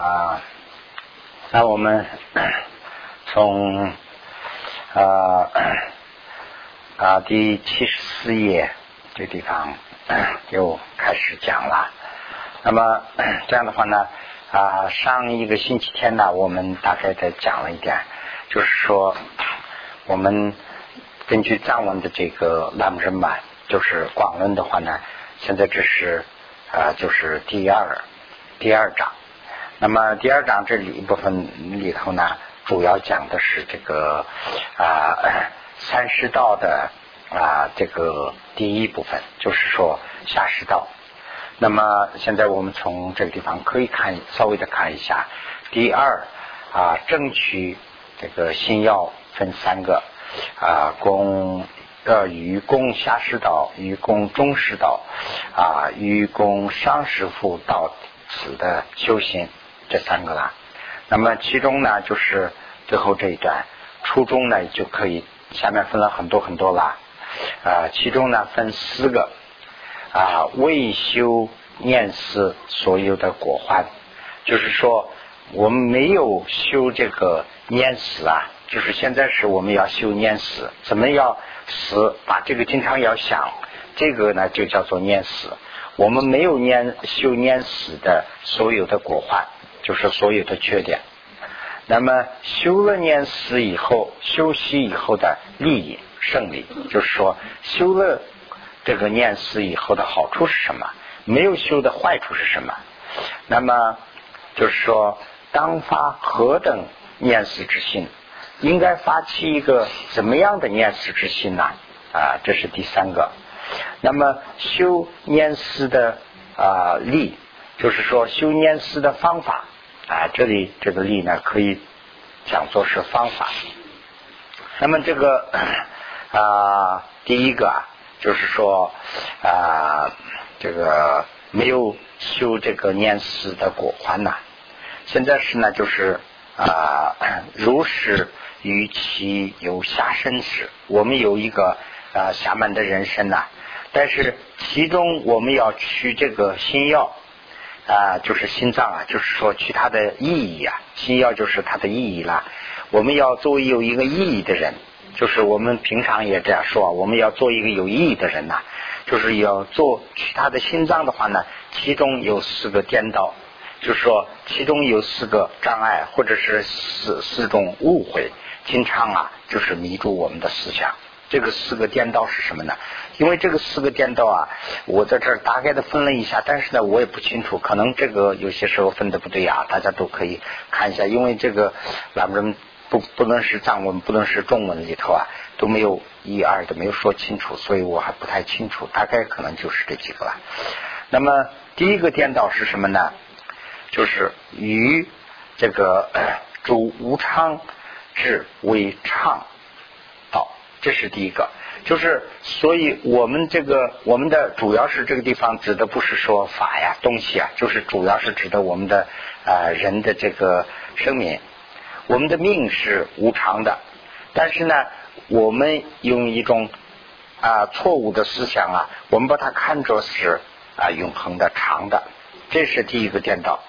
啊，那我们 从啊 啊第七十四页这地方 又开始讲了。那么这样的话呢，啊上一个星期天呢，我们大概的讲了一点，就是说我们根据藏文的这个拉姆人满，就是广论的话呢，现在这是啊就是第二第二章。那么第二章这里一部分里头呢，主要讲的是这个啊三师道的啊这个第一部分，就是说下师道。那么现在我们从这个地方可以看稍微的看一下，第二啊正取这个新药分三个啊供呃愚公下师道、愚公中师道啊愚公上师傅到此的修行。这三个啦，那么其中呢，就是最后这一段初中呢，就可以下面分了很多很多啦，啊，其中呢分四个啊，未修念思所有的果患，就是说我们没有修这个念死啊，就是现在是我们要修念死，怎么要死？把这个经常要想，这个呢就叫做念死。我们没有念修念死的所有的果患。就是所有的缺点。那么修了念死以后，修习以后的利益胜利，就是说修了这个念死以后的好处是什么？没有修的坏处是什么？那么就是说，当发何等念死之心，应该发起一个怎么样的念死之心呢？啊，这是第三个。那么修念死的啊力，就是说修念死的方法。啊，这里这个力呢，可以讲作是方法。那么这个啊，第一个啊，就是说啊，这个没有修这个念思的果环呐。现在是呢，就是啊，如是与其有下身时，我们有一个啊下满的人生呐，但是其中我们要取这个心药。啊，就是心脏啊，就是说取它的意义啊，心药就是它的意义啦。我们要作为有一个意义的人，就是我们平常也这样说，我们要做一个有意义的人呐，就是要做取他的心脏的话呢，其中有四个颠倒，就是说其中有四个障碍，或者是四四种误会，经常啊，就是迷住我们的思想。这个四个颠倒是什么呢？因为这个四个颠倒啊，我在这儿大概的分了一下，但是呢，我也不清楚，可能这个有些时候分的不对啊，大家都可以看一下。因为这个咱们不不论是藏文，不论是中文里头啊，都没有一二的没有说清楚，所以我还不太清楚，大概可能就是这几个了。那么第一个颠倒是什么呢？就是与这个主无常之为常。这是第一个，就是所以我们这个我们的主要是这个地方指的不是说法呀东西啊，就是主要是指的我们的啊人的这个生命，我们的命是无常的，但是呢，我们用一种啊错误的思想啊，我们把它看作是啊永恒的长的，这是第一个颠倒。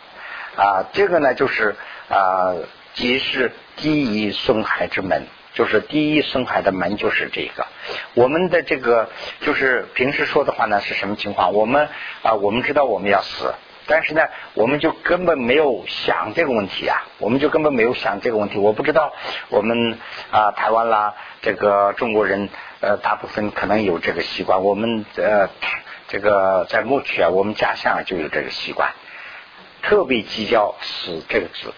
啊，这个呢就是啊即是第一损害之门。就是第一生海的门就是这个，我们的这个就是平时说的话呢是什么情况？我们啊，我们知道我们要死，但是呢，我们就根本没有想这个问题啊，我们就根本没有想这个问题。我不知道我们啊，台湾啦，这个中国人呃，大部分可能有这个习惯。我们呃，这个在牧区啊，我们家乡就有这个习惯，特别计较死这个字。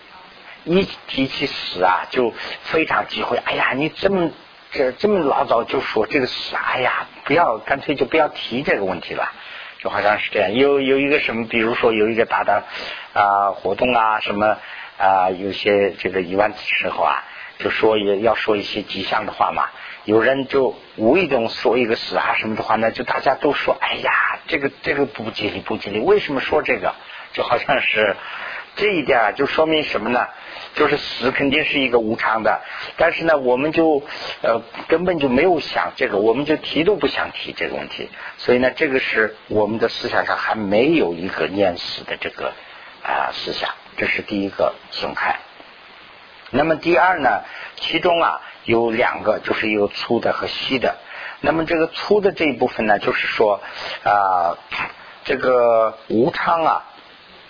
一提起死啊，就非常忌讳。哎呀，你这么这这么老早就说这个死，哎呀，不要，干脆就不要提这个问题了。就好像是这样，有有一个什么，比如说有一个大的啊活动啊，什么啊，有些这个一万的时候啊，就说也要说一些吉祥的话嘛。有人就无意中说一个死啊什么的话呢，就大家都说，哎呀，这个这个不吉利不吉利。为什么说这个？就好像是这一点啊，就说明什么呢？就是死肯定是一个无常的，但是呢，我们就呃根本就没有想这个，我们就提都不想提这个问题，所以呢，这个是我们的思想上还没有一个念死的这个啊思想这是第一个损害。那么第二呢，其中啊有两个，就是有粗的和细的。那么这个粗的这一部分呢，就是说啊，这个无常啊，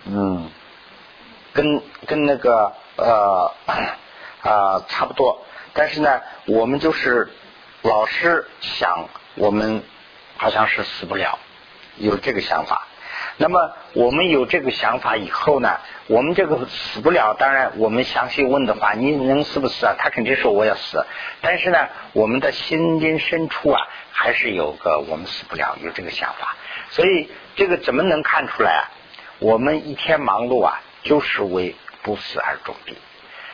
嗯，跟跟那个呃啊差不多。但是呢，我们就是老是想，我们好像是死不了，有这个想法。那么我们有这个想法以后呢，我们这个死不了。当然，我们详细问的话，你能死不死啊？他肯定说我要死。但是呢，我们的心灵深处啊，还是有个我们死不了，有这个想法。所以这个怎么能看出来啊？我们一天忙碌啊，就是为不死而种地。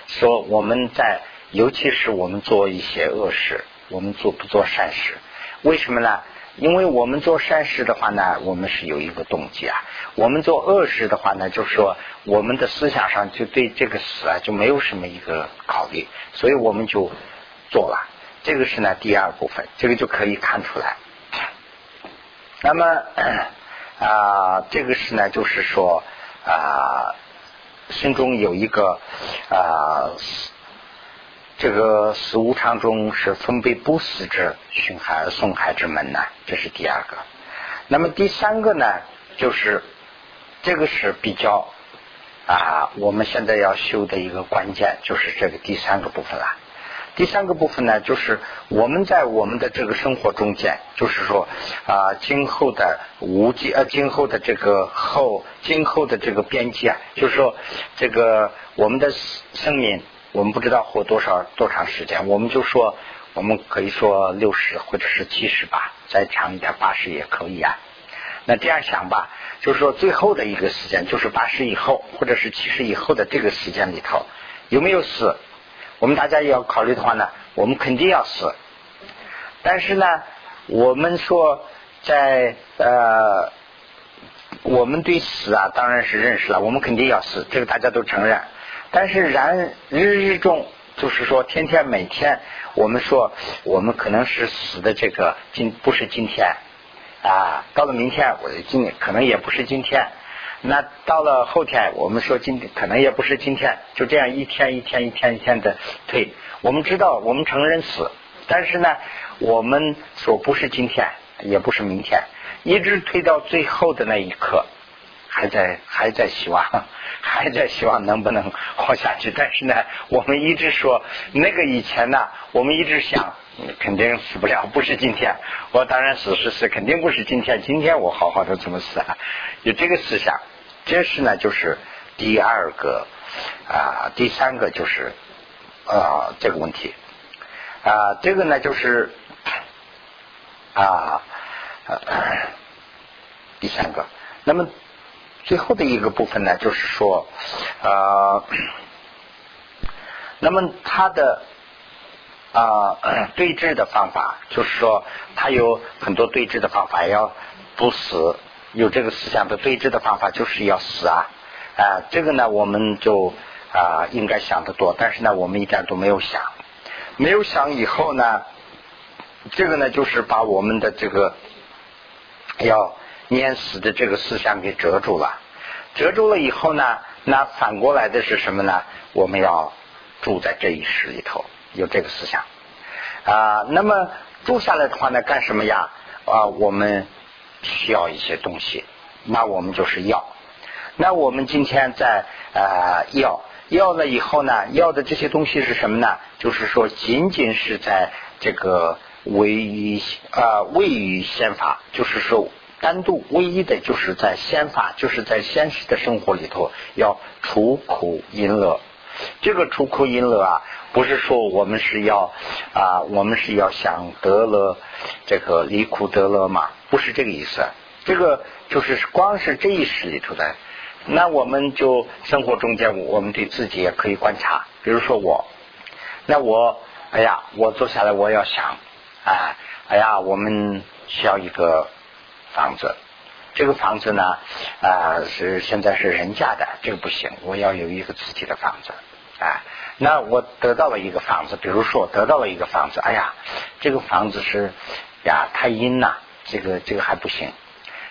说我们在，尤其是我们做一些恶事，我们做不做善事？为什么呢？因为我们做善事的话呢，我们是有一个动机啊；我们做恶事的话呢，就是说我们的思想上就对这个死啊就没有什么一个考虑，所以我们就做了。这个是呢第二部分，这个就可以看出来。那么 啊，这个是呢，就是说啊，心中有一个啊。这个死无常中是分别不死之寻海而送孩之门呢，这是第二个。那么第三个呢，就是这个是比较啊，我们现在要修的一个关键，就是这个第三个部分了。第三个部分呢，就是我们在我们的这个生活中间，就是说啊，今后的无际呃，今后的这个后，今后的这个边际啊，就是说这个我们的生命。我们不知道活多少多长时间，我们就说，我们可以说六十或者是七十吧，再长一点八十也可以啊。那这样想吧，就是说最后的一个时间，就是八十以后或者是七十以后的这个时间里头，有没有死？我们大家要考虑的话呢，我们肯定要死。但是呢，我们说在呃，我们对死啊，当然是认识了，我们肯定要死，这个大家都承认。但是然日日中，就是说天天每天，我们说我们可能是死的这个今不是今天啊，到了明天我今可能也不是今天，那到了后天我们说今天可能也不是今天，就这样一天一天一天一天的推。我们知道我们承认死，但是呢，我们说不是今天，也不是明天，一直推到最后的那一刻。还在还在希望，还在希望能不能活下去？但是呢，我们一直说那个以前呢，我们一直想肯定死不了，不是今天。我当然死是死，肯定不是今天。今天我好好的怎么死啊？有这个思想，这是呢，就是第二个啊，第三个就是啊这个问题啊，这个呢就是啊第三个，那么。最后的一个部分呢，就是说，呃，那么他的啊 对峙的方法，就是说他有很多对峙的方法，要不死，有这个思想的对峙的方法，就是要死啊啊，这个呢，我们就啊应该想得多，但是呢，我们一点都没有想，没有想以后呢，这个呢，就是把我们的这个要。碾死的这个思想给遮住了，遮住了以后呢，那反过来的是什么呢？我们要住在这一世里头，有这个思想啊。那么住下来的话呢，干什么呀？啊，我们需要一些东西，那我们就是要。那我们今天在啊要要了以后呢，要的这些东西是什么呢？就是说，仅仅是在这个位于啊位于宪法，就是说。单独唯一的就是在先法，就是在现实的生活里头要除苦因乐。这个出苦因乐啊，不是说我们是要啊，我们是要想得了这个离苦得乐嘛？不是这个意思。这个就是光是这一世里头的。那我们就生活中间，我们对自己也可以观察。比如说我，那我哎呀，我坐下来我要想，哎，哎呀，我们需要一个。房子，这个房子呢啊是现在是人家的，这个不行，我要有一个自己的房子啊。那我得到了一个房子，比如说得到了一个房子，哎呀，这个房子是呀太阴呐，这个这个还不行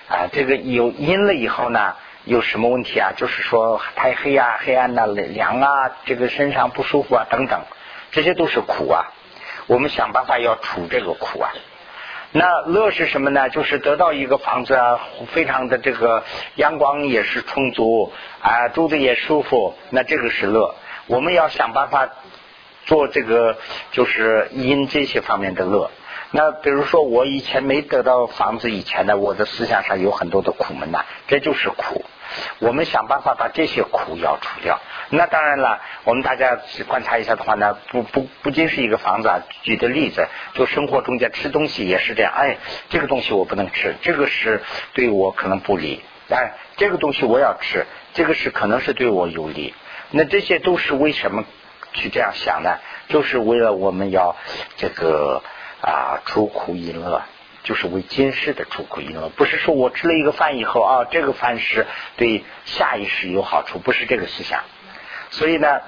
啊。这个有阴了以后呢，有什么问题啊？就是说太黑啊、黑暗呐、凉啊，这个身上不舒服啊等等，这些都是苦啊。我们想办法要除这个苦啊。那乐是什么呢？就是得到一个房子啊，非常的这个阳光也是充足啊，住的也舒服，那这个是乐。我们要想办法做这个，就是因这些方面的乐。那比如说，我以前没得到房子以前呢，我的思想上有很多的苦闷呐，这就是苦。我们想办法把这些苦要除掉。那当然了，我们大家观察一下的话呢，不不不仅是一个房子啊，举的例子，就生活中间吃东西也是这样。哎，这个东西我不能吃，这个是对我可能不利。哎，这个东西我要吃，这个是可能是对我有利。那这些都是为什么去这样想呢？就是为了我们要这个。啊，出苦饮乐，就是为今世的出苦饮乐，不是说我吃了一个饭以后啊，这个饭是对下一世有好处，不是这个思想。所以呢，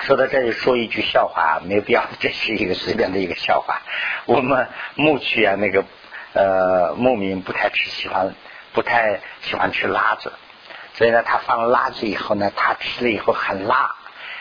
说到这里说一句笑话，没必要，这是一个随便的一个笑话。我们牧区啊，那个呃牧民不太吃喜欢，不太喜欢吃辣子，所以呢，他放了辣子以后呢，他吃了以后很辣，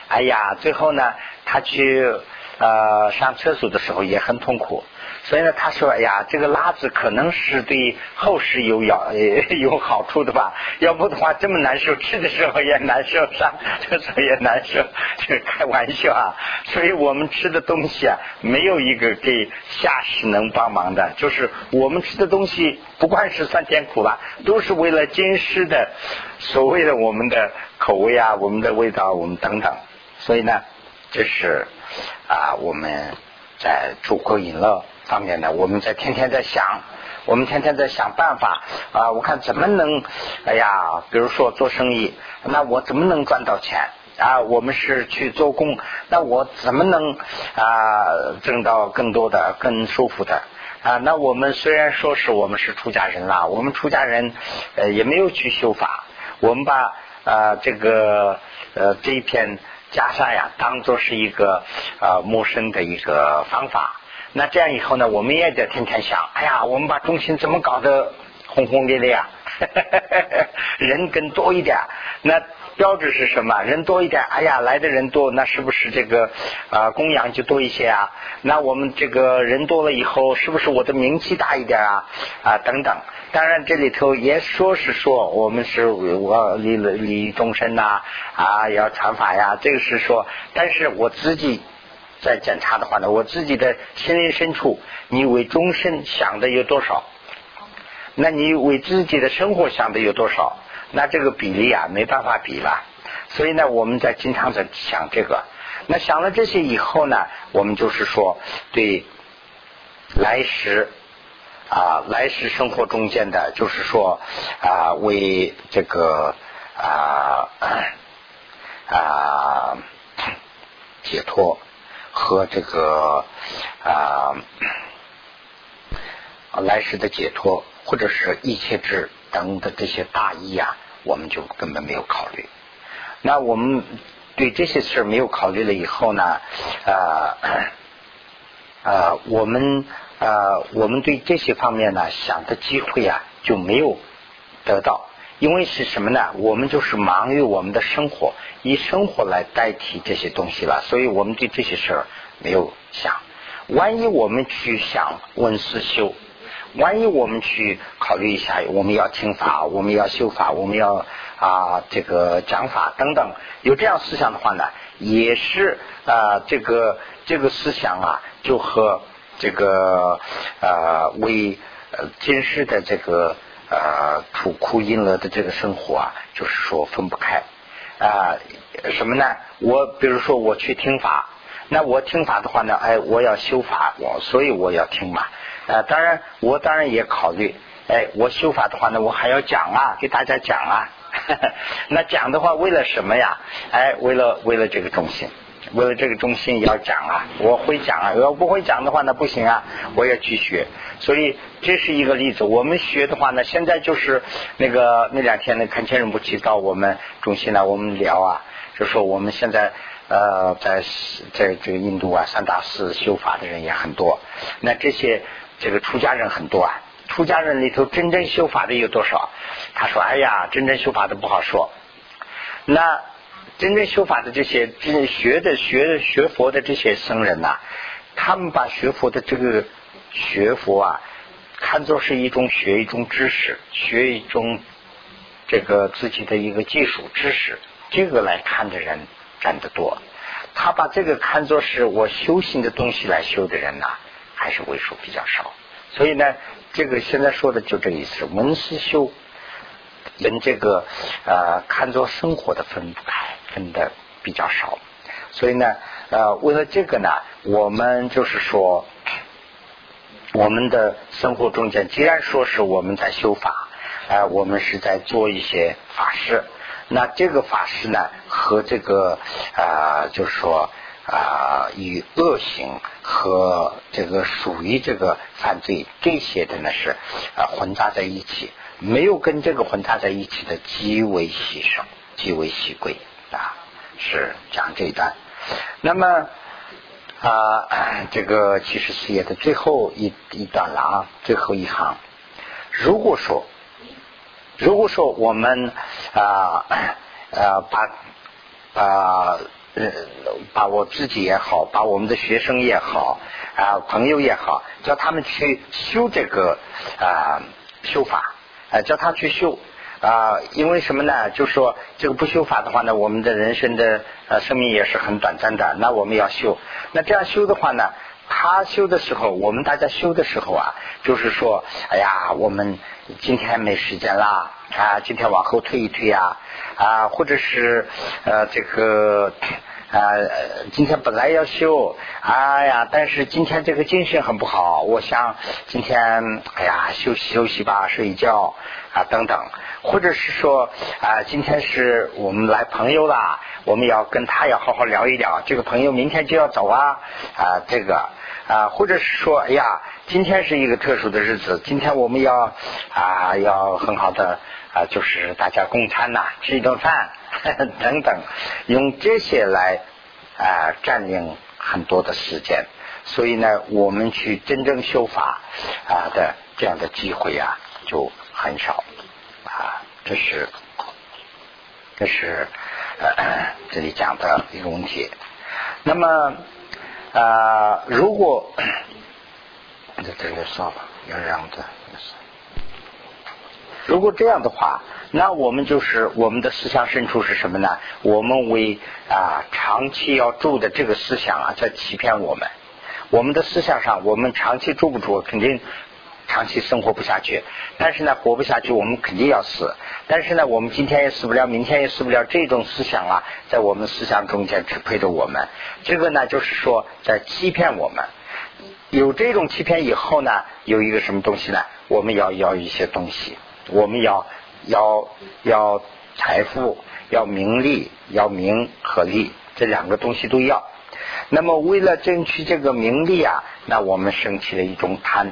哎呀，最后呢，他去。呃，上厕所的时候也很痛苦，所以呢，他说：“哎呀，这个辣子可能是对后世有要 有好处的吧？要不的话，这么难受，吃的时候也难受，上厕所也难受，这开玩笑啊！所以我们吃的东西啊，没有一个给下世能帮忙的，就是我们吃的东西，不管是酸甜苦辣，都是为了今世的所谓的我们的口味啊，我们的味道，我们等等。所以呢，这是。”啊，我们在出口饮乐方面呢，我们在天天在想，我们天天在想办法啊。我看怎么能，哎呀，比如说做生意，那我怎么能赚到钱啊？我们是去做工，那我怎么能啊挣到更多的、更舒服的啊？那我们虽然说是我们是出家人啦，我们出家人呃也没有去修法，我们把啊这个呃这一片。袈裟呀，当做是一个呃陌生的一个方法。那这样以后呢，我们也得天天想，哎呀，我们把中心怎么搞得轰轰烈烈啊？人更多一点，那标志是什么？人多一点，哎呀，来的人多，那是不是这个啊供养就多一些啊？那我们这个人多了以后，是不是我的名气大一点啊？啊，等等。当然，这里头也说是说我们是我利利众生呐啊，要传法呀，这个是说。但是我自己在检查的话呢，我自己的心灵深处，你为众生想的有多少？那你为自己的生活想的有多少？那这个比例啊，没办法比了。所以呢，我们在经常在想这个。那想了这些以后呢，我们就是说对来时。啊，来时生活中间的，就是说啊，为这个啊啊解脱和这个啊来世的解脱，或者是一切之等的这些大义啊，我们就根本没有考虑。那我们对这些事没有考虑了以后呢，啊啊，我们。呃，我们对这些方面呢想的机会啊就没有得到，因为是什么呢？我们就是忙于我们的生活，以生活来代替这些东西了，所以我们对这些事儿没有想。万一我们去想问思修，万一我们去考虑一下，我们要听法，我们要修法，我们要啊这个讲法等等，有这样思想的话呢，也是啊这个这个思想啊就和。这个呃为呃今世的这个呃苦苦因乐的这个生活啊，就是说分不开啊什么呢？我比如说我去听法，那我听法的话呢，哎，我要修法，我所以我要听嘛啊。当然我当然也考虑，哎，我修法的话呢，我还要讲啊，给大家讲啊。那讲的话为了什么呀？哎，为了为了这个中心。为了这个中心也要讲啊，我会讲啊，要不会讲的话那不行啊，我要去学。所以这是一个例子。我们学的话呢，现在就是那个那两天呢，看千人不去到我们中心呢，我们聊啊，就说我们现在呃在在这个印度啊，三大寺修法的人也很多。那这些这个出家人很多啊，出家人里头真正修法的有多少？他说：“哎呀，真正修法的不好说。”那真正修法的这些真正学的学学佛的这些僧人呐，他们把学佛的这个学佛啊，看作是一种学一种知识，学一种这个自己的一个技术知识，这个来看的人占得多。他把这个看作是我修行的东西来修的人呐，还是为数比较少。所以呢，这个现在说的就这意思，文思修跟这个呃看作生活的分不开，分的比较少。所以呢，呃，为了这个呢，我们就是说，我们的生活中间，既然说是我们在修法，呃，我们是在做一些法事。那这个法师呢，和这个啊，就是说啊，与恶行和这个属于这个犯罪这些的呢是啊混杂在一起，没有跟这个混杂在一起的极为稀少，极为稀贵啊，是讲这一段。那么啊，这个七十四页的最后一一段了啊，最后一行，如果说。如果说我们啊呃把啊呃把我自己也好，把我们的学生也好啊朋友也好，叫他们去修这个啊修法啊叫他去修啊，因为什么呢？就说这个不修法的话呢，我们的人生的呃生命也是很短暂的。那我们要修，那这样修的话呢？他修的时候，我们大家修的时候啊，就是说，哎呀，我们今天没时间啦，啊，今天往后推一推呀，啊，或者是呃，这个啊，今天本来要修，哎呀，但是今天这个精神很不好，我想今天，哎呀，休息休息吧，睡一觉啊，等等，或者是说啊，今天是我们来朋友啦，我们要跟他要好好聊一聊，这个朋友明天就要走啊，啊，这个。啊，或者是说，哎呀，今天是一个特殊的日子，今天我们要啊，要很好的啊，就是大家共餐呐，吃一顿饭 等等，用这些来啊占领很多的时间，所以呢，我们去真正修法啊的这样的机会啊就很少啊，这是这是呃这里讲的一个问题，那么。啊，如果这 这个算了，要这样子。如果这样的话，那我们就是我们的思想深处是什么呢？我们为啊长期要住的这个思想啊，在欺骗我们。我们的思想上，我们长期住不住，肯定。长期生活不下去，但是呢，活不下去，我们肯定要死。但是呢，我们今天也死不了，明天也死不了。这种思想啊，在我们思想中间支配着我们。这个呢，就是说在欺骗我们。有这种欺骗以后呢，有一个什么东西呢？我们要要一些东西，我们要要要财富，要名利，要名和利，这两个东西都要。那么为了争取这个名利啊，那我们升起了一种贪。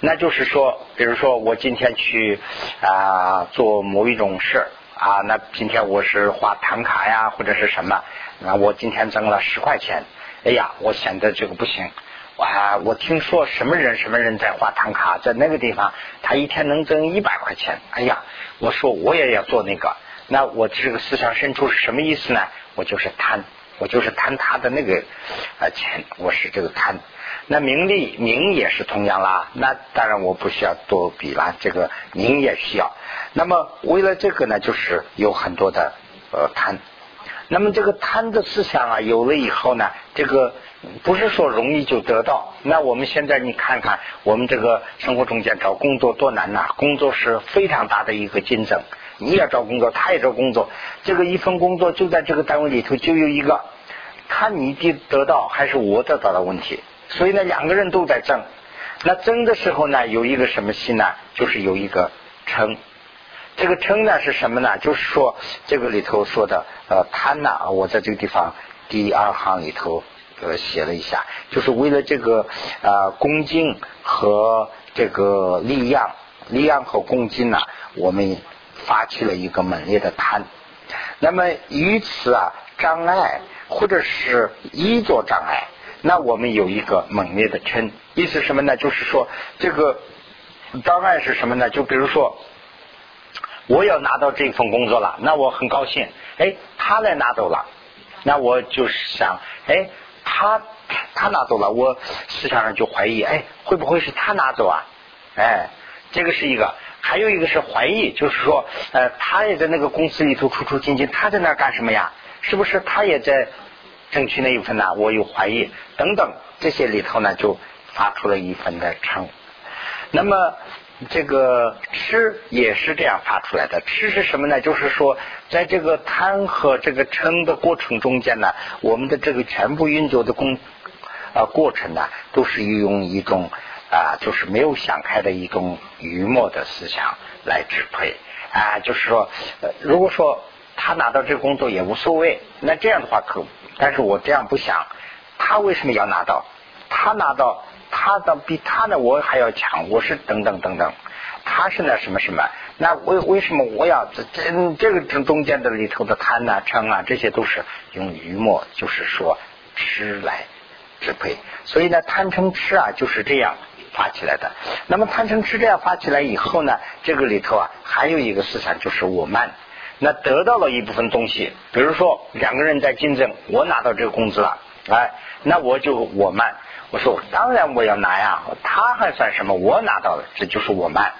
那就是说，比如说我今天去啊做某一种事啊，那今天我是画唐卡呀，或者是什么，那我今天挣了十块钱，哎呀，我显得这个不行，哇，我听说什么人什么人在画唐卡，在那个地方他一天能挣一百块钱，哎呀，我说我也要做那个，那我这个思想深处是什么意思呢？我就是贪，我就是贪他的那个啊钱，我是这个贪。那名利名也是同样啦，那当然我不需要多比了，这个名也需要。那么为了这个呢，就是有很多的呃贪。那么这个贪的思想啊，有了以后呢，这个不是说容易就得到。那我们现在你看看，我们这个生活中间找工作多难呐，工作是非常大的一个竞争。你也找工作，他也找工作，这个一份工作就在这个单位里头就有一个，看你得得到还是我得到的问题。所以呢，两个人都在争。那争的时候呢，有一个什么心呢？就是有一个称。这个称呢是什么呢？就是说这个里头说的呃贪呐，我在这个地方第二行里头呃写了一下，就是为了这个啊恭敬和这个力量，力量和恭敬呢，我们发起了一个猛烈的贪。那么于此啊障碍，或者是一座障碍。那我们有一个猛烈的嗔，意思什么呢？就是说这个障碍是什么呢？就比如说，我要拿到这份工作了，那我很高兴。哎，他来拿走了，那我就想，哎，他他拿走了，我思想上就怀疑，哎，会不会是他拿走啊？哎，这个是一个，还有一个是怀疑，就是说，呃，他也在那个公司里头出出进进，他在那干什么呀？是不是他也在争取那一份呢？我有怀疑，等等这些里头呢，就发出了一份的称。那么这个吃也是这样发出来的。吃是什么呢？就是说，在这个贪和这个嗔的过程中间呢，我们的这个全部运作的工啊过程呢，都是用一种啊，就是没有想开的一种愚昧的思想来支配啊。就是说，如果说他拿到这个工作也无所谓，那这样的话可，但是我这样不想，他为什么要拿到？他拿到。他的比他呢，我还要强，我是等等等等，他是那什么什么，那为为什么我要这这这个中中间的里头的贪啊、嗔啊，这些都是用余墨，就是说吃来支配，所以呢，贪嗔痴啊就是这样发起来的。那么贪嗔痴这样发起来以后呢，这个里头啊还有一个思想就是我慢，那得到了一部分东西，比如说两个人在竞争，我拿到这个工资了，哎，那我就我慢。我说当然我要拿呀，他还算什么？我拿到了，这就是我慢。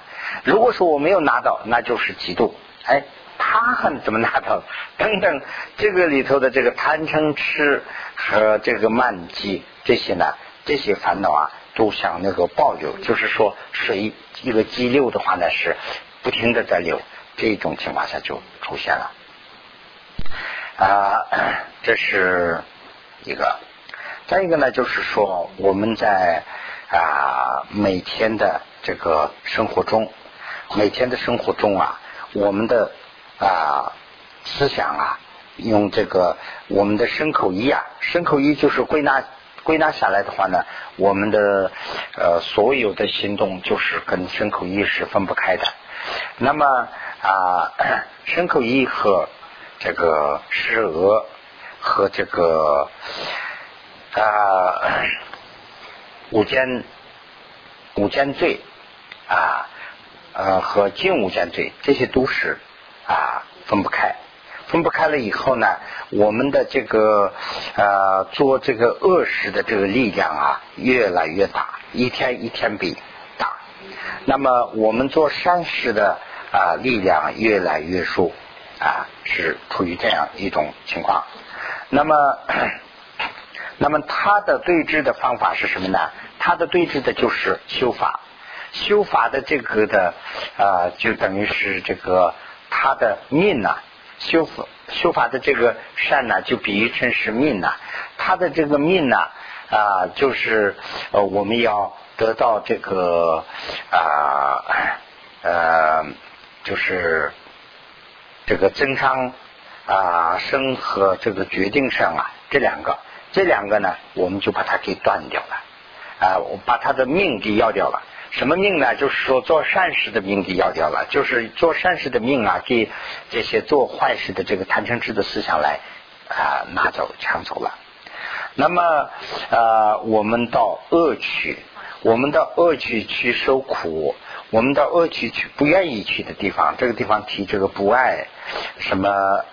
如果说我没有拿到，那就是嫉妒。哎，他还怎么拿到？等等，这个里头的这个贪嗔痴和这个慢积这些呢，这些烦恼啊，都像那个暴流，就是说水一个激流的话呢，是不停的在流，这种情况下就出现了。啊，这是一个。再一个呢，就是说我们在啊每天的这个生活中，每天的生活中啊，我们的啊思想啊，用这个我们的身口一啊，身口一就是归纳归纳下来的话呢，我们的呃所有的行动就是跟身口意是分不开的。那么啊，身口意和这个舌和这个。啊，五间五间罪啊，呃和近五间罪，这些都是啊分不开，分不开了以后呢，我们的这个呃做这个恶事的这个力量啊越来越大，一天一天比大。那么我们做善事的啊力量越来越弱啊，是处于这样一种情况。那么。那么他的对峙的方法是什么呢？他的对峙的就是修法，修法的这个的啊，就等于是这个他的命呐，修法修法的这个善呢，就比喻成是命呐。他的这个命呢啊，就是呃，我们要得到这个啊呃，就是这个增长啊生和这个决定上啊，这两个。这两个呢，我们就把它给断掉了啊！我把他的命给要掉了。什么命呢？就是说做善事的命给要掉了，就是做善事的命啊，给这些做坏事的这个贪嗔痴的思想来啊拿走抢走了。那么呃，我们到恶趣，我们到恶趣去受苦，我们到恶趣去不愿意去的地方，这个地方提这个不爱什么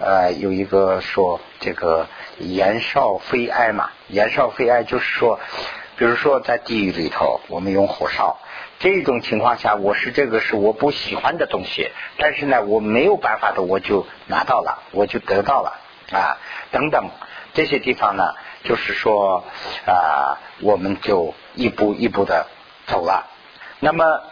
呃，有一个说这个。言少非爱嘛，言少非爱就是说，比如说在地狱里头，我们用火烧，这种情况下，我是这个是我不喜欢的东西，但是呢，我没有办法的，我就拿到了，我就得到了啊，等等这些地方呢，就是说啊，我们就一步一步的走了，那么。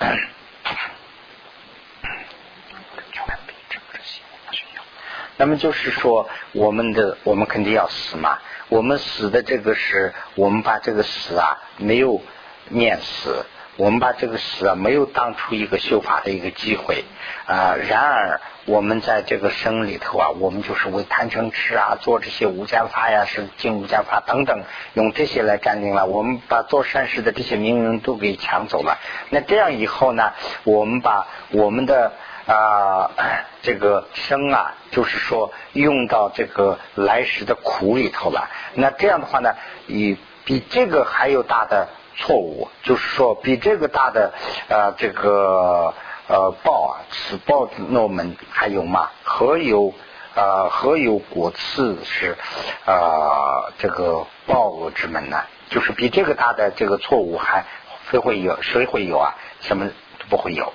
那么就是说，我们的我们肯定要死嘛。我们死的这个是，我们把这个死啊没有念死，我们把这个死啊没有当出一个修法的一个机会啊。然而，我们在这个生里头啊，我们就是为贪嗔痴啊做这些无间法呀，是进无间法等等，用这些来占领了。我们把做善事的这些名人都给抢走了。那这样以后呢，我们把我们的。啊，这个生啊，就是说用到这个来时的苦里头了。那这样的话呢，以比这个还有大的错误，就是说比这个大的呃这个呃报啊，此报诺门还有吗？何有啊何有果次是啊这个报恶之门呢？就是比这个大的这个错误还谁会有？谁会有啊？什么都不会有。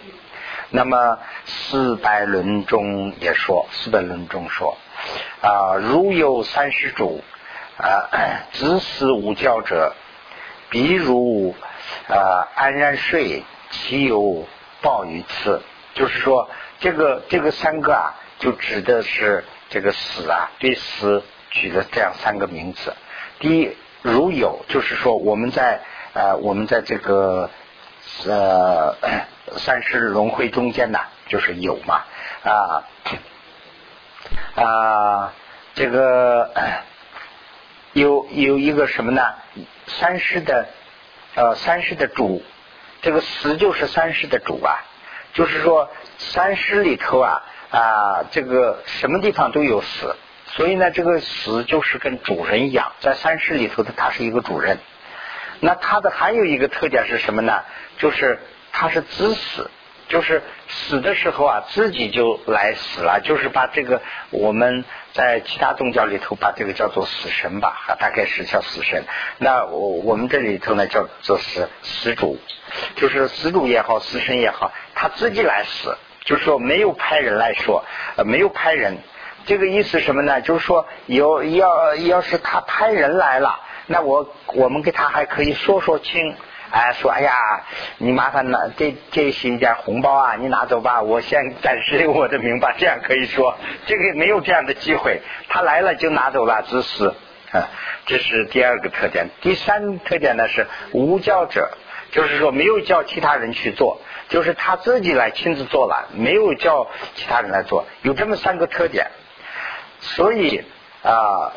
那么四百论中也说，四百论中说啊，如有三十主啊，子死无教者，比如呃安然睡，其有暴于次？就是说，这个这个三个啊，就指的是这个死啊，对死举了这样三个名字。第一。如有，就是说我们在呃，我们在这个呃 三世轮回中间呢，就是有嘛啊啊，这个有有一个什么呢？三世的呃三世的主，这个死就是三世的主啊，就是说三世里头啊啊，这个什么地方都有死。所以呢，这个死就是跟主人一样，在三世里头的他是一个主人。那他的还有一个特点是什么呢？就是他是知死，就是死的时候啊，自己就来死了，就是把这个我们在其他宗教里头把这个叫做死神吧，大概是叫死神。那我我们这里头呢叫做是死主，就是死主也好，死神也好，他自己来死，就是说没有派人来说，呃，没有派人。这个意思什么呢？就是说，有要要是他派人来了，那我我们给他还可以说说清，哎，说哎呀，你麻烦拿这这是一点红包啊，你拿走吧，我先暂时留我的名吧，这样可以说。这个没有这样的机会，他来了就拿走了，只是。啊，这是第二个特点。第三特点呢是无教者，就是说没有叫其他人去做，就是他自己来亲自做了，没有叫其他人来做，有这么三个特点。所以啊，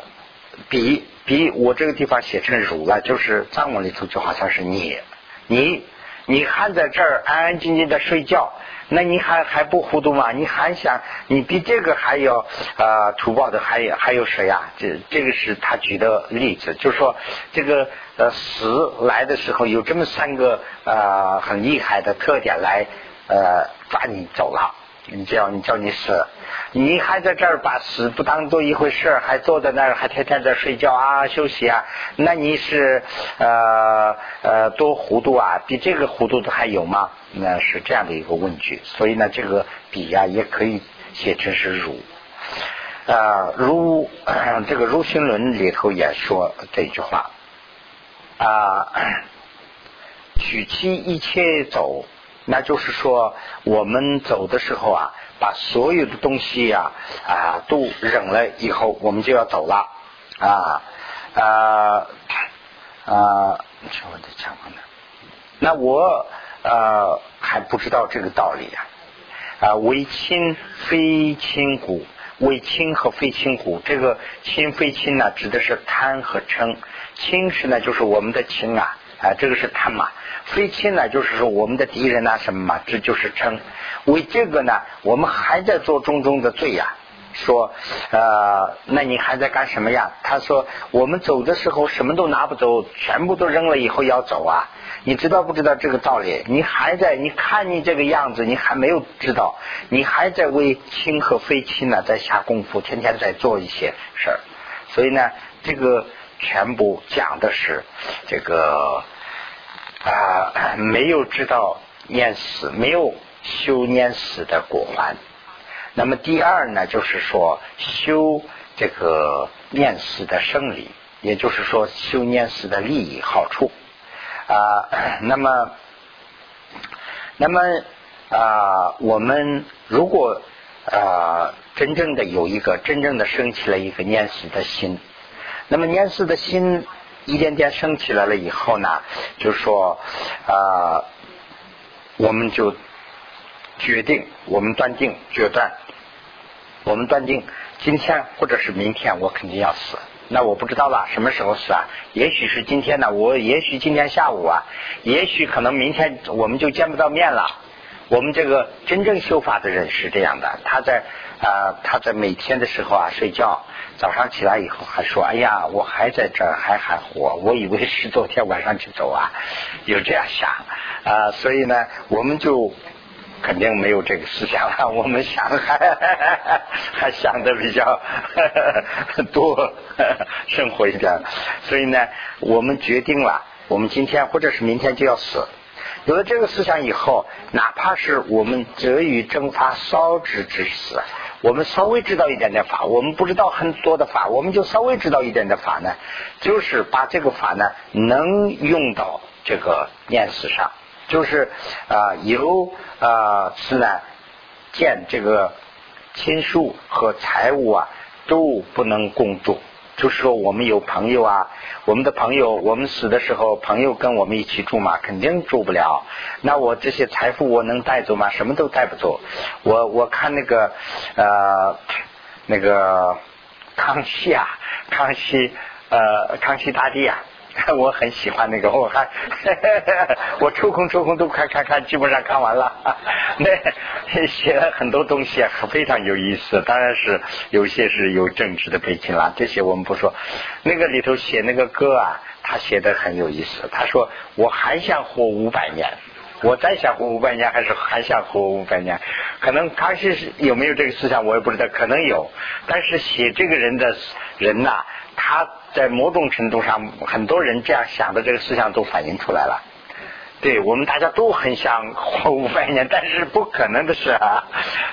比比我这个地方写成儒了，就是藏文里头就好像是你，你你还在这儿安安静静的睡觉，那你还还不糊涂吗？你还想你比这个还要啊土暴的还有还有谁呀？这这个是他举的例子，就是说这个呃死来的时候有这么三个呃很厉害的特点来呃抓你走了。你叫你叫你死，你还在这儿把死不当做一回事，还坐在那儿，还天天在睡觉啊休息啊？那你是呃呃多糊涂啊？比这个糊涂的还有吗？那是这样的一个问句。所以呢，这个比呀也可以写成是如啊，儒这个《如心论》里头也说这句话啊，取其一切走。那就是说，我们走的时候啊，把所有的东西呀啊都扔了以后，我们就要走了啊啊啊！什么的讲呢？那我呃还不知道这个道理呀啊！为亲非亲故，为亲和非亲故，这个亲非亲呢，指的是贪和嗔。亲是呢，就是我们的亲啊啊，这个是贪嘛。非亲呢，就是说我们的敌人呐，什么嘛，这就是称。为这个呢，我们还在做种种的罪呀。说，呃，那你还在干什么呀？他说，我们走的时候什么都拿不走，全部都扔了以后要走啊。你知道不知道这个道理？你还在，你看你这个样子，你还没有知道，你还在为亲和非亲呢，在下功夫，天天在做一些事儿。所以呢，这个全部讲的是这个。啊，没有知道念死，没有修念死的果环。那么第二呢，就是说修这个念死的生理，也就是说修念死的利益好处啊。那么，那么啊，我们如果啊真正的有一个真正的升起了一个念死的心，那么念死的心。一点点升起来了以后呢，就说啊，我们就决定，我们断定决断，我们断定今天或者是明天我肯定要死。那我不知道了，什么时候死啊？也许是今天呢，我也许今天下午啊，也许可能明天我们就见不到面了。我们这个真正修法的人是这样的，他在啊他在每天的时候啊睡觉，早上起来以后还说，哎呀，我还在这儿，还还活，我以为是昨天晚上就走啊，有这样想啊，所以呢，我们就。肯定没有这个思想了，我们想还 还想的比较多生活一点，所以呢，我们决定了，我们今天或者是明天就要死。有了这个思想以后，哪怕是我们则于蒸发烧之之死，我们稍微知道一点点法，我们不知道很多的法，我们就稍微知道一点的法呢，就是把这个法呢能用到这个念死上。就是啊，由啊是呢，见这个亲属和财物啊都不能共住。就是说，我们有朋友啊，我们的朋友，我们死的时候，朋友跟我们一起住嘛，肯定住不了。那我这些财富我能带走吗？什么都带不走。我我看那个呃那个康熙啊，康熙呃康熙大帝啊。我很喜欢那个，我还 我抽空抽空都看看看，基本上看完了。那写了很多东西，非常有意思。当然是有些是有政治的背景了，这些我们不说。那个里头写那个歌啊，他写的很有意思。他说：“我还想活五百年，我再想活五百年，还是还想活五百年。”可能康熙是有没有这个思想，我也不知道，可能有。但是写这个人的人呐。他在某种程度上，很多人这样想的这个思想都反映出来了。对我们大家都很想活五百年，但是不可能的事啊。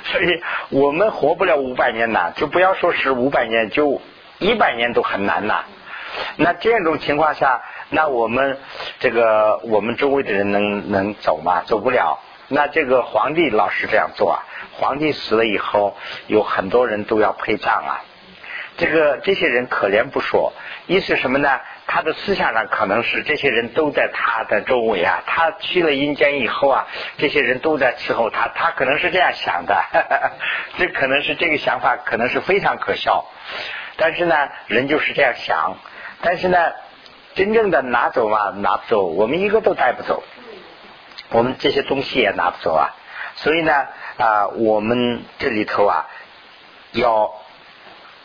所以我们活不了五百年呐，就不要说是五百年，就一百年都很难呐。那这种情况下，那我们这个我们周围的人能能走吗？走不了。那这个皇帝老是这样做啊。皇帝死了以后，有很多人都要陪葬啊。这个这些人可怜不说，意思什么呢？他的思想上可能是这些人都在他的周围啊，他去了阴间以后啊，这些人都在伺候他，他可能是这样想的，这可能是这个想法可能是非常可笑，但是呢，人就是这样想，但是呢，真正的拿走嘛，拿不走，我们一个都带不走，我们这些东西也拿不走啊，所以呢啊，我们这里头啊要。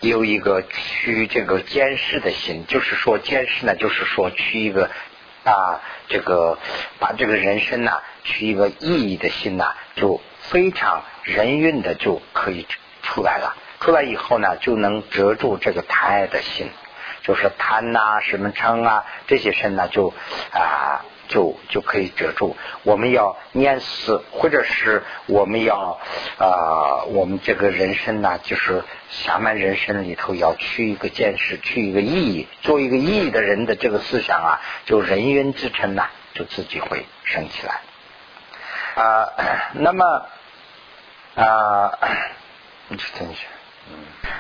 有一个取这个监视的心，就是说监视呢，就是说取一个啊，这个把这个人生呐，取一个意义的心呐，就非常人运的就可以出来了。出来以后呢，就能遮住这个贪爱的心，就是贪呐、什么嗔啊这些身呢，就啊。就就可以遮住。我们要念死，或者是我们要啊，我们这个人生呢，就是下面人生里头要去一个见识，去一个意义，做一个意义的人的这个思想啊，就人缘之称呐，就自己会升起来啊。那么啊，你去听一下。嗯。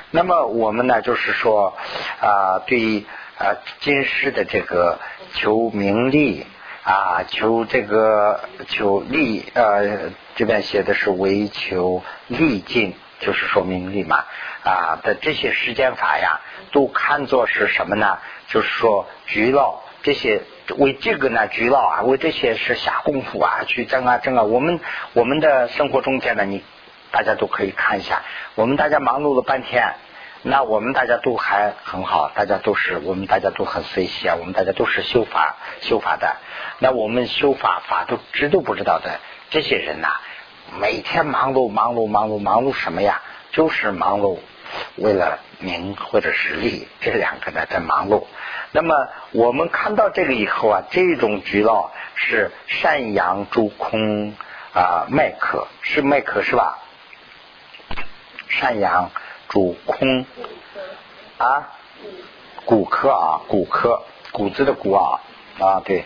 那么我们呢，就是说啊，对于啊今世的这个求名利。啊，求这个求利，呃，这边写的是为求利尽，就是说名利嘛。啊的这些时间法呀，都看作是什么呢？就是说局劳，这些为这个呢局劳啊，为这些是下功夫啊，去争啊争啊。我们我们的生活中间呢，你大家都可以看一下，我们大家忙碌了半天。那我们大家都还很好，大家都是我们大家都很随喜啊，我们大家都是修法修法的。那我们修法法都知都不知道的这些人呐，每天忙碌忙碌忙碌忙碌什么呀？就是忙碌为了名或者是利这两个呢在忙碌。那么我们看到这个以后啊，这种局劳是善阳诸空啊麦可是麦可是吧？善阳。主空啊，骨科啊，骨科骨子的骨啊啊，对，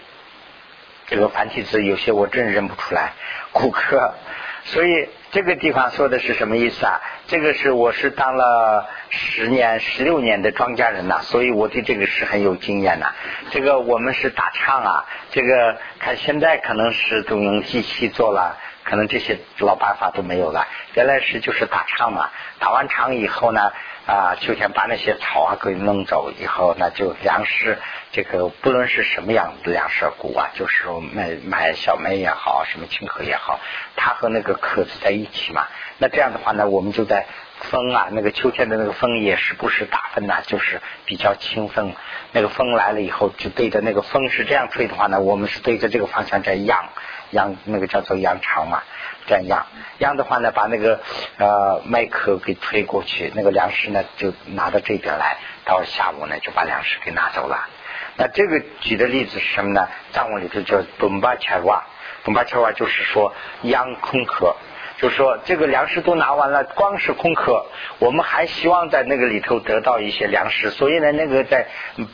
这个繁体字有些我真认不出来，骨科，所以这个地方说的是什么意思啊？这个是我是当了十年、十六年的庄稼人呐，所以我对这个是很有经验呐。这个我们是打唱啊，这个看现在可能是都用机器做了。可能这些老办法都没有了，原来是就是打场嘛，打完场以后呢，啊，秋天把那些草啊给弄走以后，那就粮食，这个不论是什么样的粮食谷啊，就是说买买小麦也好，什么青稞也好，它和那个壳子在一起嘛。那这样的话呢，我们就在风啊，那个秋天的那个风也时不时打风呐，就是比较清风。那个风来了以后，就对着那个风是这样吹的话呢，我们是对着这个方向在扬扬，那个叫做扬长嘛。这样养养的话呢，把那个呃麦壳给推过去，那个粮食呢就拿到这边来，到下午呢就把粮食给拿走了。那这个举的例子是什么呢？藏文里头叫东巴切瓦，东巴切瓦就是说养空壳。就说这个粮食都拿完了，光是空壳，我们还希望在那个里头得到一些粮食，所以呢，那个在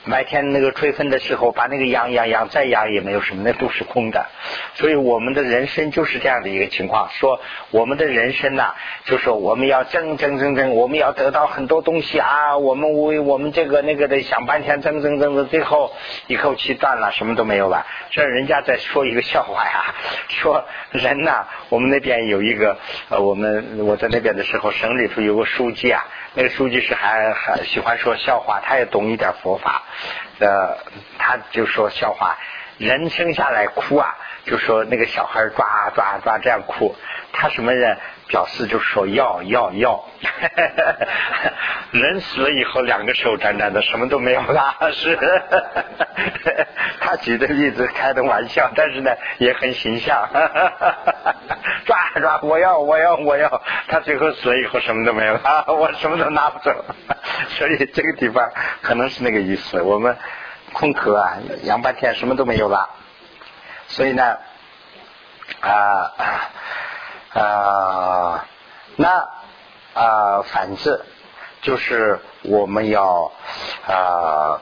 白天那个吹风的时候，把那个养养养再养也没有什么，那都是空的。所以我们的人生就是这样的一个情况，说我们的人生呐，就说我们要争争争争，我们要得到很多东西啊，我们为我们这个那个的想半天争争争的，最后一口气断了，什么都没有了。这人家在说一个笑话呀，说人呐，我们那边有一个。呃，我们我在那边的时候，省里头有个书记啊，那个书记是还还喜欢说笑话，他也懂一点佛法，呃，他就说笑话，人生下来哭啊，就说那个小孩抓抓抓这样哭，他什么人？表示就说要要要，人死了以后两个手沾沾的，什么都没有了。是，他举的例子开的玩笑，但是呢也很形象。他说，我要我要我要，他最后死了以后什么都没有了，我什么都拿不走。所以这个地方可能是那个意思。我们空壳啊，养半天什么都没有了。所以呢，啊。啊，那啊，反之就是我们要啊，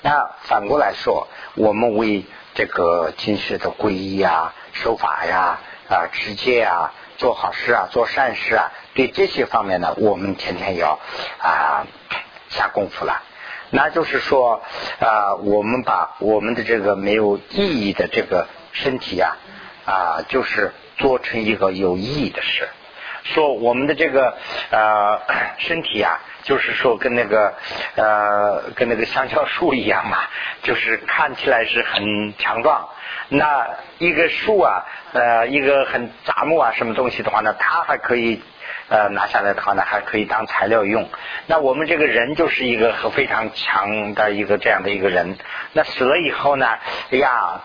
那反过来说，我们为这个今世的皈依啊、守法呀、啊持戒啊、做好事啊、做善事啊，对这些方面呢，我们天天要啊下功夫了。那就是说啊，我们把我们的这个没有意义的这个身体啊。啊，就是做成一个有意义的事。说我们的这个呃 身体啊，就是说跟那个呃跟那个香蕉树一样嘛，就是看起来是很强壮。那一个树啊，呃一个很杂木啊，什么东西的话呢，它还可以呃拿下来的话呢，还可以当材料用。那我们这个人就是一个非常强的一个这样的一个人。那死了以后呢，哎呀。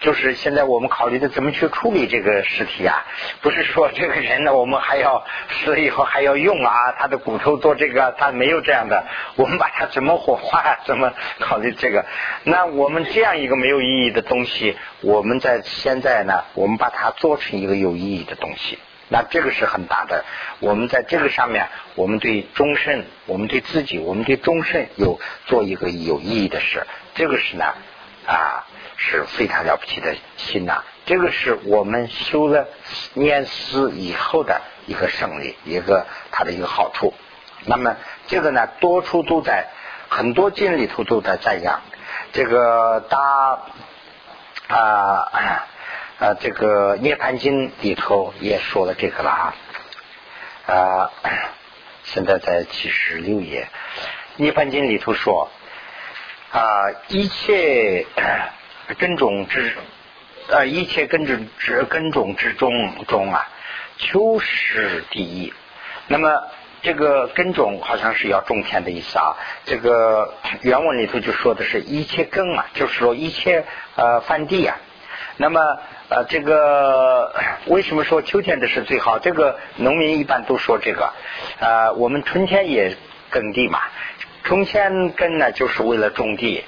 就是现在我们考虑的怎么去处理这个尸体啊？不是说这个人呢，我们还要死了以后还要用啊，他的骨头做这个，他没有这样的。我们把它怎么火化？怎么考虑这个？那我们这样一个没有意义的东西，我们在现在呢，我们把它做成一个有意义的东西，那这个是很大的。我们在这个上面，我们对终身，我们对自己，我们对终身有做一个有意义的事，这个是呢啊。是非常了不起的心呐，这个是我们修了念思以后的一个胜利，一个它的一个好处。那么这个呢，多处都在很多经里头都在赞扬。这个大啊啊，这个涅槃经里头也说了这个了啊啊，现在在七十六页，涅槃经里头说啊，一切。根种之呃，一切根种之根种之中中啊，秋是第一。那么这个根种好像是要种田的意思啊。这个 原文里头就说的是一切根啊，就是说一切呃翻地啊。那么呃，这个 为什么说秋天的是最好？这个农民一般都说这个呃，我们春天也耕地嘛，春天耕呢就是为了种地。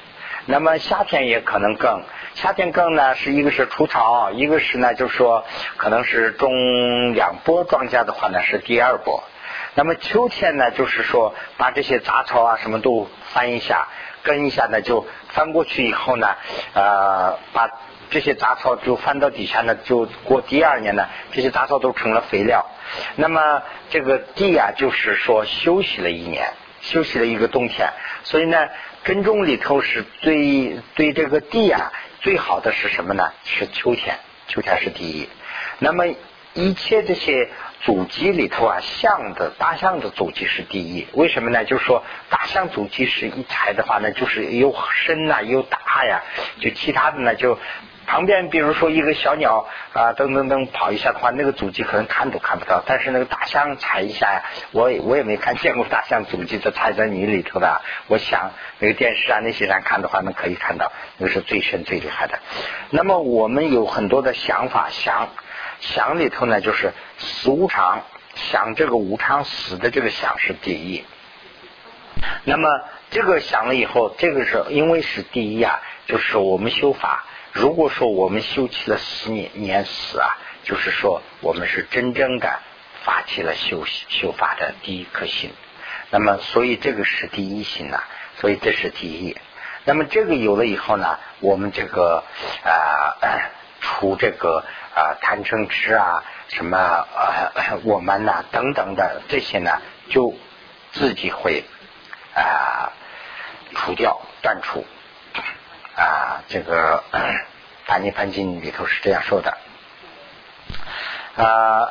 那么夏天也可能耕，夏天耕呢是一个是除草，一个是呢就是说可能是种两波庄稼的话呢是第二波。那么秋天呢就是说把这些杂草啊什么都翻一下，耕一下呢就翻过去以后呢，呃把这些杂草就翻到底下呢，就过第二年呢这些杂草都成了肥料。那么这个地啊就是说休息了一年，休息了一个冬天，所以呢。耕种里头是最对这个地啊最好的是什么呢？是秋天，秋天是第一。那么一切这些祖籍里头啊，象的大象的祖籍是第一。为什么呢？就是说大象祖籍是一踩的话呢，就是又深呐，又大呀。就其他的呢，就旁边比如说一个小鸟啊，噔噔噔跑一下的话，那个足迹可能看都看不到。但是那个大象踩一下呀，我我也没看见过大象足迹的踩在泥里头的。我想那个电视啊那些上看的话，那可以看到，那是最深最厉害的。那么我们有很多的想法想。想里头呢，就是死无常，想这个无常死的这个想是第一。那么这个想了以后，这个是因为是第一啊，就是我们修法。如果说我们修起了十年年死啊，就是说我们是真正的发起了修修法的第一颗心。那么所以这个是第一心呐，所以这是第一。那么这个有了以后呢，我们这个啊除这个。啊，贪嗔痴啊，什么呃，我们呐，等等的这些呢，就自己会啊除掉、断除啊。这个《大涅盘经》里头是这样说的啊。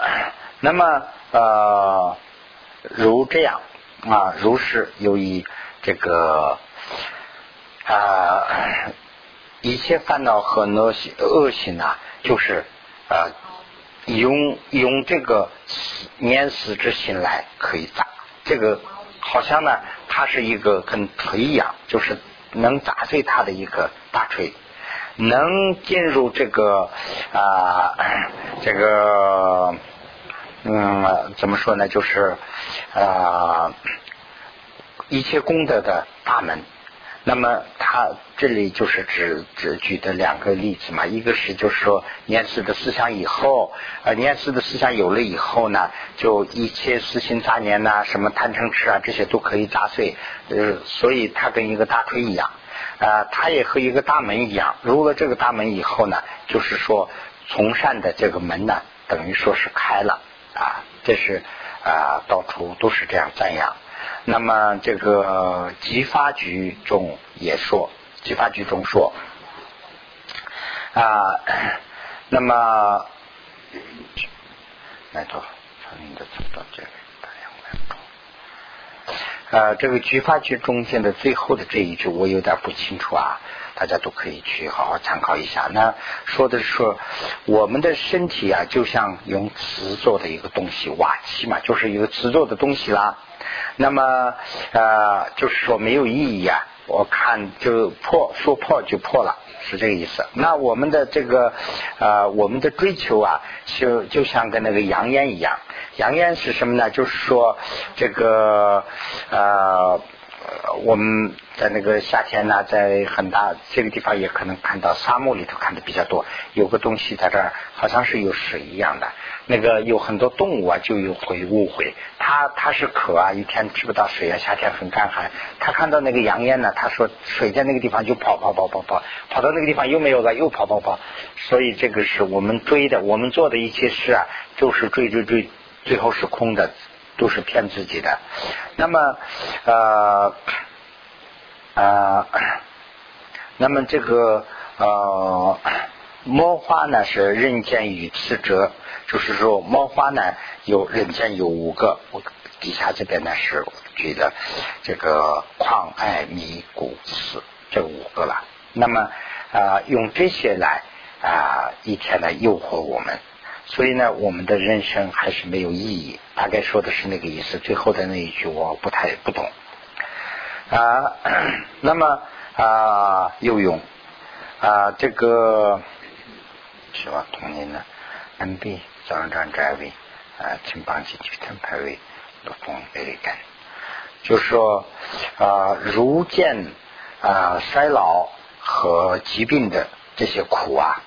那么呃，如这样啊，如是由于这个啊，一切烦恼和恶心恶心呐，就是。啊，用用这个念死之心来可以砸这个，好像呢，它是一个跟锤一样，就是能砸碎他的一个大锤，能进入这个啊，这个嗯，怎么说呢？就是啊，一切功德的大门。那么他这里就是只只举的两个例子嘛，一个是就是说念死的思想以后，呃，念死的思想有了以后呢，就一切私心杂念呐，什么贪嗔痴啊，这些都可以砸碎，呃，所以它跟一个大锤一样，啊，它也和一个大门一样，入了这个大门以后呢，就是说从善的这个门呢，等于说是开了，啊，这是啊，到处都是这样赞扬。那么这个集发局中也说，集发句中说啊，那么来头从你的走到这里呃，这个居发局中间的最后的这一句我有点不清楚啊，大家都可以去好好参考一下。那说的是说我们的身体啊，就像用瓷做的一个东西，瓦器嘛，就是一个瓷做的东西啦。那么呃，就是说没有意义啊。我看就破，说破就破了，是这个意思。那我们的这个呃，我们的追求啊，就就像跟那个扬烟一样。扬烟是什么呢？就是说这个呃。我们在那个夏天呢，在很大这个地方也可能看到沙漠里头看的比较多，有个东西在这儿，好像是有水一样的。那个有很多动物啊，就有会误会，它它是渴啊，一天吃不到水啊，夏天很干旱。他看到那个洋烟呢，他说水在那个地方就跑跑跑跑跑，跑到那个地方又没有了，又跑跑跑。所以这个是我们追的，我们做的一切事啊，就是追追追，最后是空的。都是骗自己的。那么，呃，呃，那么这个呃，魔花呢是人间与次者，就是说魔花呢有人间有五个，我底下这边呢是举的这个旷爱米谷次这五个了。那么啊，用这些来啊一天来诱惑我们。所以呢，我们的人生还是没有意义。大概说的是那个意思。最后的那一句我不太不懂啊。那么啊，游泳啊，这个是吧？同年的 N B 早上站站位啊，请帮进去腾排位陆风北干，就是说啊，如见啊衰老和疾病的这些苦啊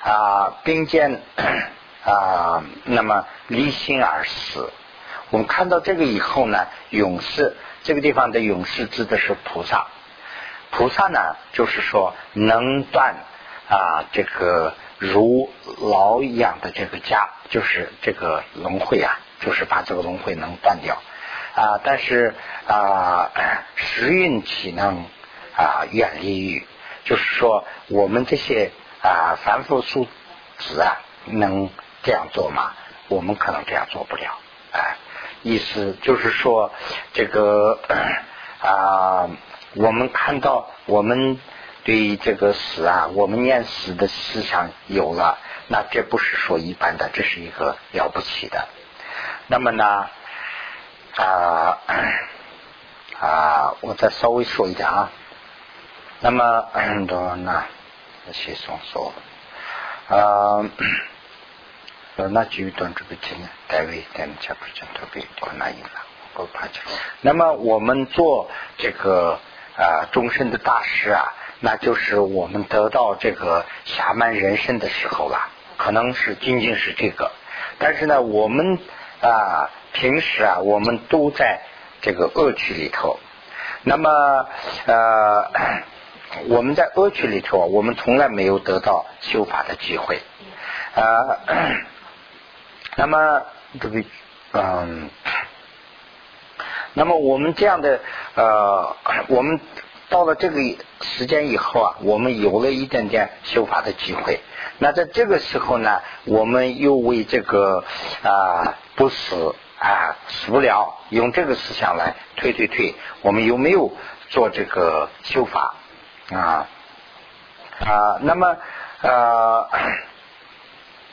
啊，并见。啊，那么离心而死。我们看到这个以后呢，勇士这个地方的勇士指的是菩萨。菩萨呢，就是说能断啊这个如牢一样的这个家，就是这个轮回啊，就是把这个轮回能断掉啊。但是啊，时运岂能啊远离于？就是说我们这些啊凡夫俗子啊能。这样做嘛？我们可能这样做不了。哎，意思就是说，这个啊，我们看到我们对这个死啊，我们念死的思想有了，那这不是说一般的，这是一个了不起的。那么呢，啊啊，我再稍微说一点啊。那么很多那那些松说，啊，那举段这个经验，单位单家不讲特别困难了，不怕讲。那么我们做这个啊终身的大师啊，那就是我们得到这个侠满人生的时候了，可能是仅仅是这个，但是呢，我们啊平时啊，我们都在这个恶趣里头，那么呃。我们在恶趣里头，我们从来没有得到修法的机会啊。那么这个嗯，那么我们这样的呃，我们到了这个时间以后啊，我们有了一点点修法的机会。那在这个时候呢，我们又为这个啊不死啊死不了，用这个思想来推推推，我们有没有做这个修法？啊啊，那么呃，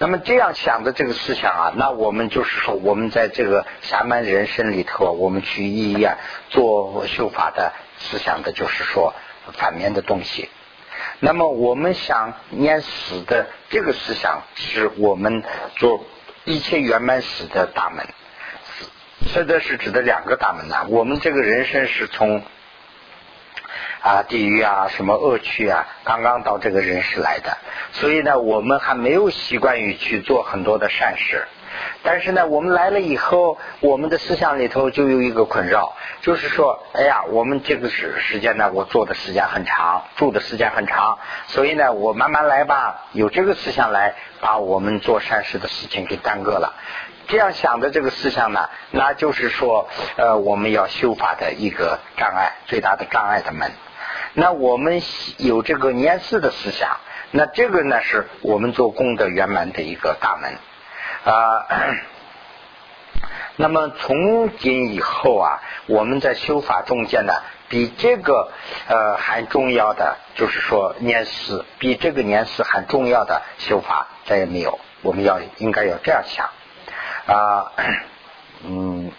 那么这样想的这个思想啊，那我们就是说，我们在这个侠满人生里头，我们去医院做修法的思想的，就是说反面的东西。那么我们想念死的这个思想，是我们做一切圆满死的大门。这的是指的两个大门呐。我们这个人生是从。啊，地狱啊，什么恶趣啊，刚刚到这个人世来的，所以呢，我们还没有习惯于去做很多的善事。但是呢，我们来了以后，我们的思想里头就有一个困扰，就是说，哎呀，我们这个时时间呢，我做的时间很长，住的时间很长，所以呢，我慢慢来吧，有这个思想来把我们做善事的事情给耽搁了。这样想的这个思想呢，那就是说，呃，我们要修法的一个障碍，最大的障碍的门。那我们有这个念四的思想，那这个呢是我们做功德圆满的一个大门啊。那么从今以后啊，我们在修法中间呢，比这个呃还重要的，就是说念四，比这个念四还重要的修法再也没有。我们要应该要这样想啊，嗯，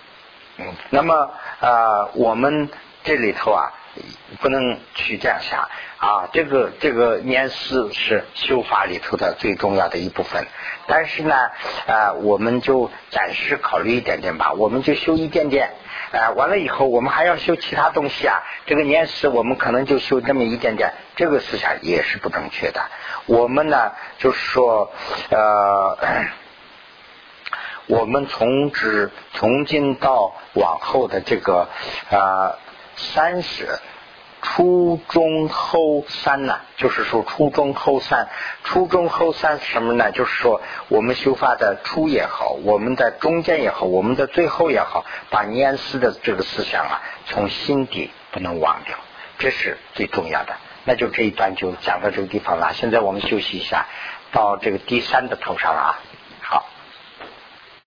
那么啊，我们这里头啊。不能去这样想啊！这个这个念思是修法里头的最重要的一部分，但是呢，啊，我们就暂时考虑一点点吧，我们就修一点点，啊，完了以后我们还要修其他东西啊。这个念思我们可能就修这么一点点，这个思想也是不正确的。我们呢，就是说，呃，我们从之从今到往后的这个啊。三十初中后三呢，就是说初中后三，初中后三什么呢？就是说我们修法的初也好，我们的中间也好，我们的最后也好，把念思的这个思想啊，从心底不能忘掉，这是最重要的。那就这一段就讲到这个地方了。现在我们休息一下，到这个第三的头上了啊。